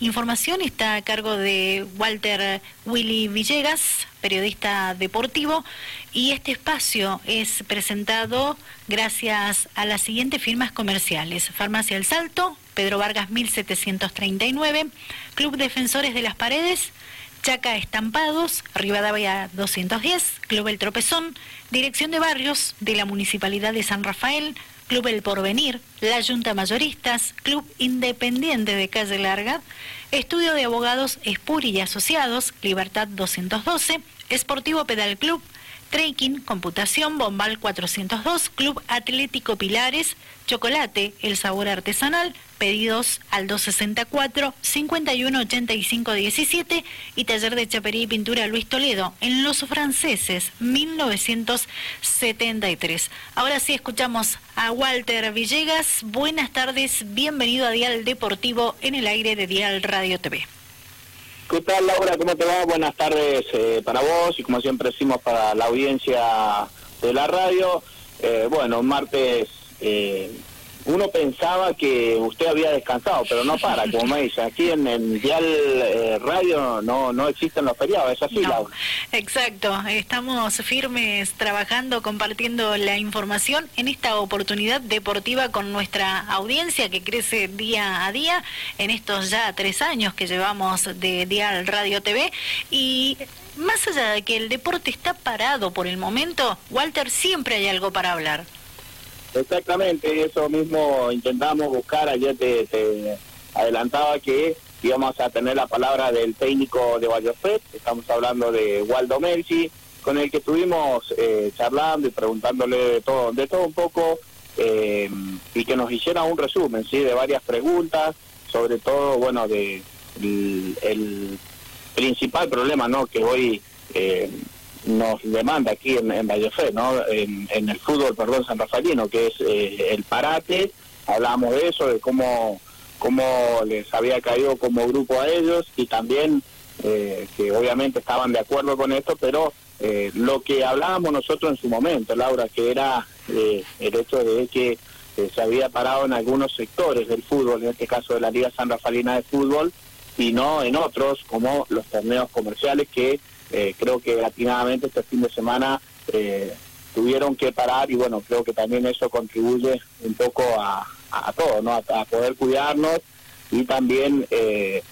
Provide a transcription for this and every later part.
información está a cargo de Walter Willy Villegas, periodista deportivo, y este espacio es presentado gracias a las siguientes firmas comerciales. Farmacia El Salto, Pedro Vargas 1739, Club Defensores de las Paredes, Chaca Estampados, Rivadavia 210, Club El Tropezón, Dirección de Barrios de la Municipalidad de San Rafael, Club El Porvenir, la Junta Mayoristas, Club Independiente de Calle Larga, Estudio de Abogados Espuri y Asociados, Libertad 212, Esportivo Pedal Club, Trekking, Computación, Bombal 402, Club Atlético Pilares, Chocolate, El Sabor Artesanal, pedidos al 264 5185 17 y Taller de Chapería y Pintura Luis Toledo en Los Franceses 1973. Ahora sí escuchamos a Walter Villegas. Buenas tardes, bienvenido a Dial Deportivo en el aire de Dial Radio TV. ¿Qué tal, Laura? ¿Cómo te va? Buenas tardes eh, para vos y como siempre decimos para la audiencia de la radio. Eh, bueno, martes eh, uno pensaba que usted había descansado, pero no para, como me dice. Aquí en el Dial eh, Radio no, no existen los feriados, es así, no, Exacto, estamos firmes trabajando, compartiendo la información en esta oportunidad deportiva con nuestra audiencia que crece día a día en estos ya tres años que llevamos de Dial Radio TV. Y más allá de que el deporte está parado por el momento, Walter, siempre hay algo para hablar. Exactamente, eso mismo intentamos buscar. Ayer te, adelantaba que íbamos a tener la palabra del técnico de Vallofet, estamos hablando de Waldo Melchi, con el que estuvimos eh, charlando y preguntándole de todo, de todo un poco eh, y que nos hiciera un resumen, sí, de varias preguntas, sobre todo, bueno, de el, principal problema, ¿no? Que hoy eh, nos demanda aquí en, en Vallefe, ¿no? En, el fútbol, perdón, San Rafaelino, que es eh, el parate. Hablamos de eso, de cómo, cómo les había caído como grupo a ellos y también eh, que obviamente estaban de acuerdo con esto, pero eh, lo que hablábamos nosotros en su momento, Laura, que era el hecho de que se había parado en algunos sectores del fútbol, en este caso de la Liga San Rafaelina de Fútbol, y no en otros, como los torneos comerciales que eh, creo que latinadamente este fin de semana eh, tuvieron que parar y bueno, creo que también eso contribuye un poco a, a todo, ¿no? A, poder cuidarnos y también eh,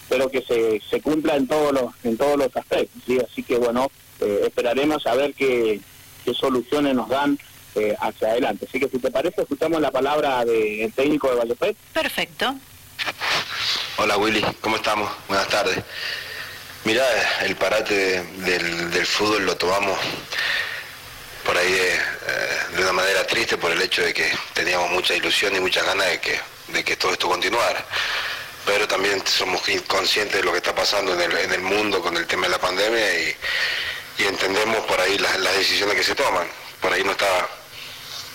espero que se, se cumpla en todos los en todos los aspectos, ¿sí? Así que bueno, esperaremos a ver qué, qué soluciones nos dan hacia adelante. Así que si te parece, escuchamos la palabra del técnico de Vallopet. Perfecto. Hola Willy, ¿cómo estamos? Buenas tardes. Mirá, el parate del, fútbol lo tomamos por ahí eh, de, una manera triste por el hecho de que teníamos mucha ilusión y muchas ganas de que, de que todo esto continuara. Pero también somos conscientes de lo que está pasando en el, mundo con el tema de la pandemia y, entendemos por ahí las, las decisiones que se toman. Por ahí no estaba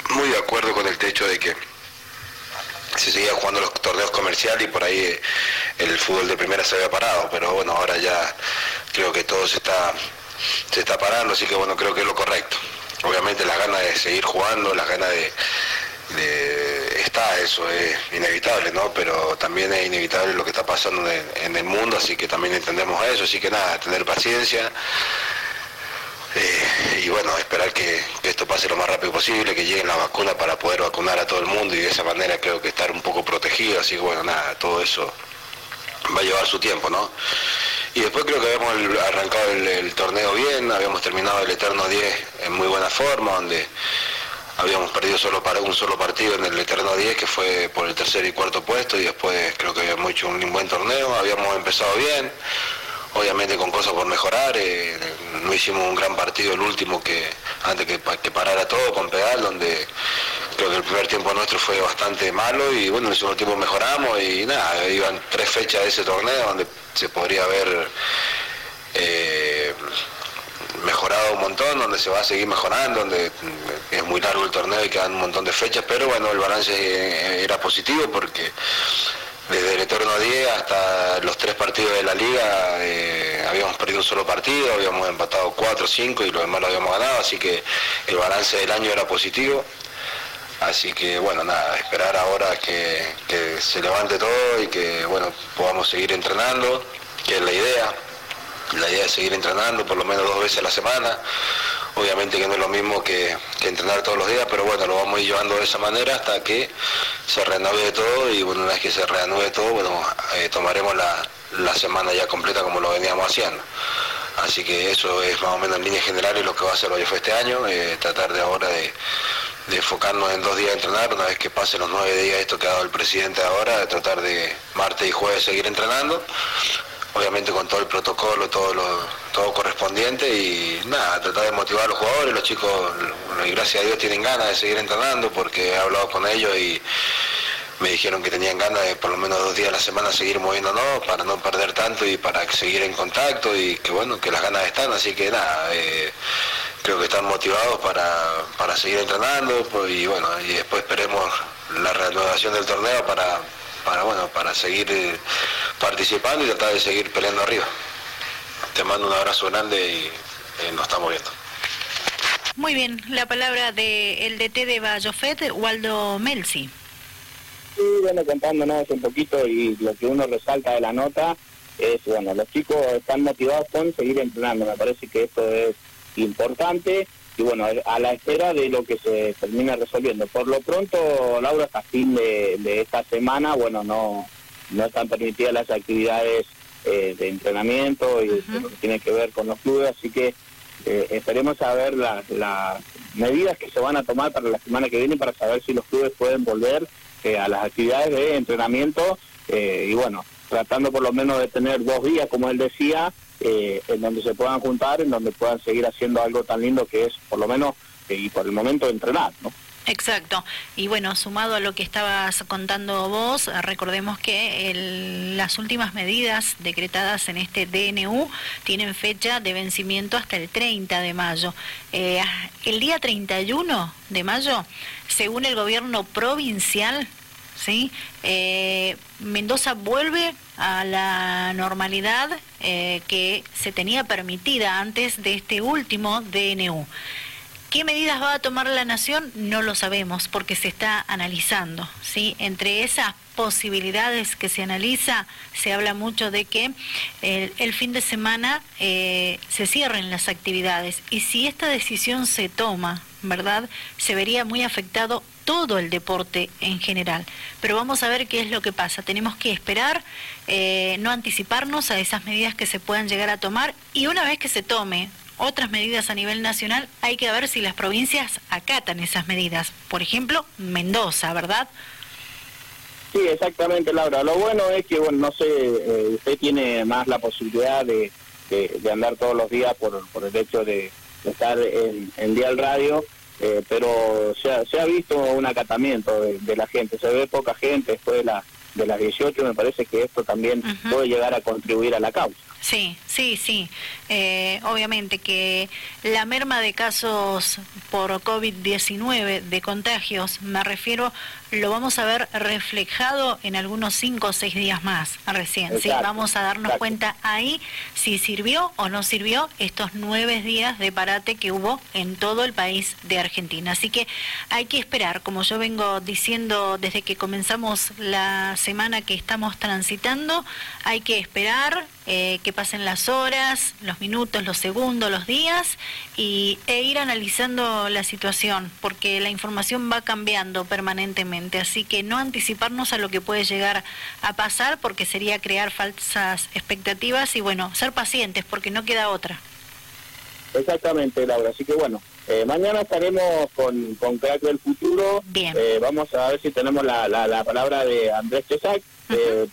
muy de acuerdo con el hecho de que se seguía jugando los torneos comerciales y por ahí eh, el fútbol de primera se había parado, pero bueno, ahora ya creo que todo se está, se está parando, así que bueno, creo que es lo correcto. Obviamente las ganas de seguir jugando, las ganas de, está, eso es inevitable, ¿no? Pero también es inevitable lo que está pasando en, el mundo, así que también entendemos eso, así que nada, tener paciencia. Eh, y bueno, esperar que, esto pase lo más rápido posible, que lleguen las vacunas para poder vacunar a todo el mundo y de esa manera creo que estar un poco protegido, así que bueno, nada, todo eso va a llevar su tiempo, ¿no? Y después creo que habíamos arrancado el, torneo bien, habíamos terminado el Eterno 10 en muy buena forma, donde habíamos perdido solo para un solo partido en el Eterno 10, que fue por el tercer y cuarto puesto, y después creo que habíamos hecho un buen torneo, habíamos empezado bien, obviamente con cosas por mejorar, eh, no hicimos un gran partido el último que antes que, que parara todo con pedal, donde creo que el primer tiempo nuestro fue bastante malo y bueno, en el segundo tiempo mejoramos y nada, iban tres fechas de ese torneo donde se podría haber eh, mejorado un montón, donde se va a seguir mejorando, donde es muy largo el torneo y quedan un montón de fechas, pero bueno, el balance era positivo porque desde el Eterno 10 hasta los tres partidos de la liga eh, habíamos perdido un solo partido, habíamos empatado 4 o 5 y lo demás lo habíamos ganado, así que el balance del año era positivo. Así que bueno, nada, esperar ahora que, se levante todo y que bueno, podamos seguir entrenando, que es la idea. La idea es seguir entrenando por lo menos dos veces a la semana. Obviamente que no es lo mismo que, entrenar todos los días, pero bueno, lo vamos a ir llevando de esa manera hasta que se reanude todo y bueno, una vez que se reanude todo, bueno, eh, tomaremos la, la semana ya completa como lo veníamos haciendo. Así que eso es más o menos en líneas generales lo que va a hacer hoy fue este año, eh, tratar de ahora de, enfocarnos en dos días de entrenar, una vez que pasen los nueve días esto que ha dado el presidente ahora, de tratar de martes y jueves seguir entrenando, obviamente con todo el protocolo, todo lo, todo correspondiente y nada, tratar de motivar a los jugadores, los chicos, y gracias a Dios tienen ganas de seguir entrenando porque he hablado con ellos y me dijeron que tenían ganas de por lo menos dos días a la semana seguir moviéndonos para no perder tanto y para seguir en contacto y que bueno, que las ganas están, así que nada, eh, creo que están motivados para, seguir entrenando pues, y bueno, y después esperemos la reanudación del torneo para, para bueno, para seguir eh, participando y tratar de seguir peleando arriba. Te mando un abrazo grande y eh, nos estamos viendo. Muy bien, la palabra del DT de Bayofet, Waldo Melzi. Sí, bueno, contándonos un poquito y lo que uno resalta de la nota es, bueno, los chicos están motivados con seguir entrenando, me parece que esto es importante y bueno, a la espera de lo que se termina resolviendo. Por lo pronto, Laura, hasta fin de, esta semana, bueno, no, no están permitidas las actividades eh, de entrenamiento y lo que tiene que ver con los clubes, así que eh, esperemos a ver las medidas que se van a tomar para la semana que viene para saber si los clubes pueden volver eh, a las actividades de entrenamiento eh, y bueno, tratando por lo menos de tener dos días, como él decía, eh, en donde se puedan juntar, en donde puedan seguir haciendo algo tan lindo que es por lo menos y por el momento entrenar, ¿no? Exacto. Y bueno, sumado a lo que estabas contando vos, recordemos que las últimas medidas decretadas en este DNU tienen fecha de vencimiento hasta el 30 de mayo. Eh, el día 31 de mayo, según el gobierno provincial, ¿sí? Eh, Mendoza vuelve a la normalidad eh, que se tenía permitida antes de este último DNU. ¿Qué medidas va a tomar la Nación? No lo sabemos porque se está analizando. ¿sí? Entre esas posibilidades que se analiza, se habla mucho de que el, fin de semana eh, se cierren las actividades y si esta decisión se toma, ¿verdad? Se vería muy afectado todo el deporte en general. Pero vamos a ver qué es lo que pasa. Tenemos que esperar, eh, no anticiparnos a esas medidas que se puedan llegar a tomar y una vez que se tome otras medidas a nivel nacional, hay que ver si las provincias acatan esas medidas. Por ejemplo, Mendoza, ¿verdad? Sí, exactamente, Laura. Lo bueno es que, bueno, no sé, eh, usted tiene más la posibilidad de, de, andar todos los días por, por el hecho de, estar en, en Dial Radio, eh, pero se ha, se ha visto un acatamiento de, la gente. Se ve poca gente después de, la, de las 18, me parece que esto también puede llegar a contribuir a la causa. Sí, sí, sí. Eh, obviamente que la merma de casos por COVID-19, de contagios, me refiero, lo vamos a ver reflejado en algunos cinco o seis días más recién. ¿sí? Vamos a darnos cuenta ahí si sirvió o no sirvió estos nueve días de parate que hubo en todo el país de Argentina. Así que hay que esperar, como yo vengo diciendo desde que comenzamos la semana que estamos transitando, hay que esperar eh, que pasen las horas, los minutos, los segundos, los días y, e ir analizando la situación, porque la información va cambiando permanentemente, así que no anticiparnos a lo que puede llegar a pasar, porque sería crear falsas expectativas y bueno, ser pacientes, porque no queda otra. Exactamente, Laura. Así que bueno, eh, mañana estaremos con, con Crack del Futuro. Bien. Eh, vamos a ver si tenemos la, la, palabra de Andrés Chesac,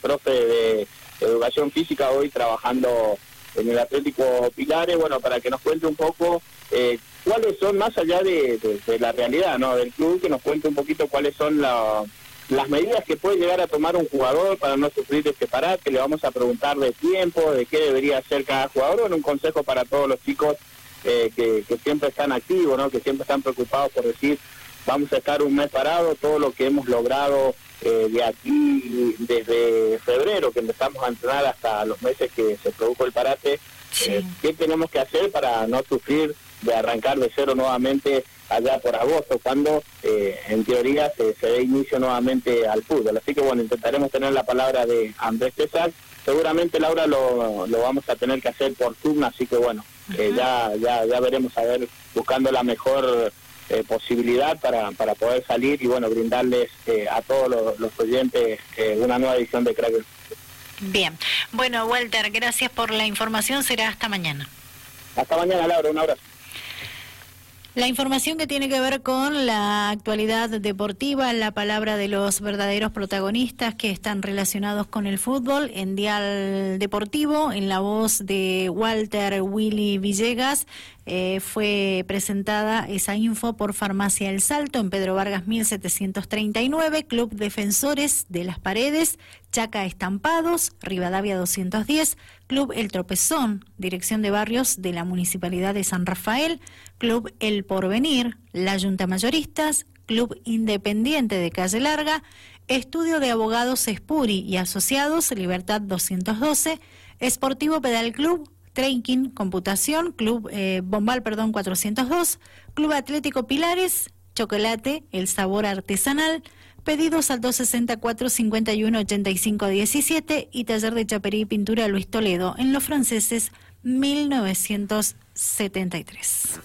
profe de educación física, hoy trabajando en el Atlético Pilares, bueno, para que nos cuente un poco eh, cuáles son, más allá de, la realidad ¿no? del club, que nos cuente un poquito cuáles son las medidas que puede llegar a tomar un jugador para no sufrir este parate, le vamos a preguntar de tiempo, de qué debería hacer cada jugador, bueno, un consejo para todos los chicos eh, que, que siempre están activos, ¿no? que siempre están preocupados por decir, vamos a estar un mes parado, todo lo que hemos logrado eh, de aquí, desde febrero, que empezamos a entrenar hasta los meses que se produjo el parate, eh, ¿qué tenemos que hacer para no sufrir de arrancar de cero nuevamente allá por agosto, cuando eh, en teoría se, se dé inicio nuevamente al fútbol. Así que bueno, intentaremos tener la palabra de Andrés César. Seguramente Laura lo, lo vamos a tener que hacer por turno, así que bueno, eh, ya, ya, ya veremos a ver, buscando la mejor eh, posibilidad para, para poder salir y bueno, brindarles a todos los, oyentes una nueva edición de Crack. Bien, bueno Walter, gracias por la información, será hasta mañana. Hasta mañana Laura, un abrazo. La información que tiene que ver con la actualidad deportiva, la palabra de los verdaderos protagonistas que están relacionados con el fútbol en Dial Deportivo, en la voz de Walter Willy Villegas, eh, fue presentada esa info por Farmacia El Salto en Pedro Vargas 1739, Club Defensores de las Paredes, Chaca Estampados, Rivadavia 210, Club El Tropezón, Dirección de Barrios de la Municipalidad de San Rafael, Club El Porvenir, La Junta Mayoristas, Club Independiente de Calle Larga, Estudio de Abogados Espuri y Asociados, Libertad 212, Esportivo Pedal Club, Trekking, Computación, Club eh, Bombal, perdón, 402, Club Atlético Pilares, Chocolate, El Sabor Artesanal, Pedidos al 264 51 85 17 y Taller de Chapería y Pintura Luis Toledo en Los Franceses 1973.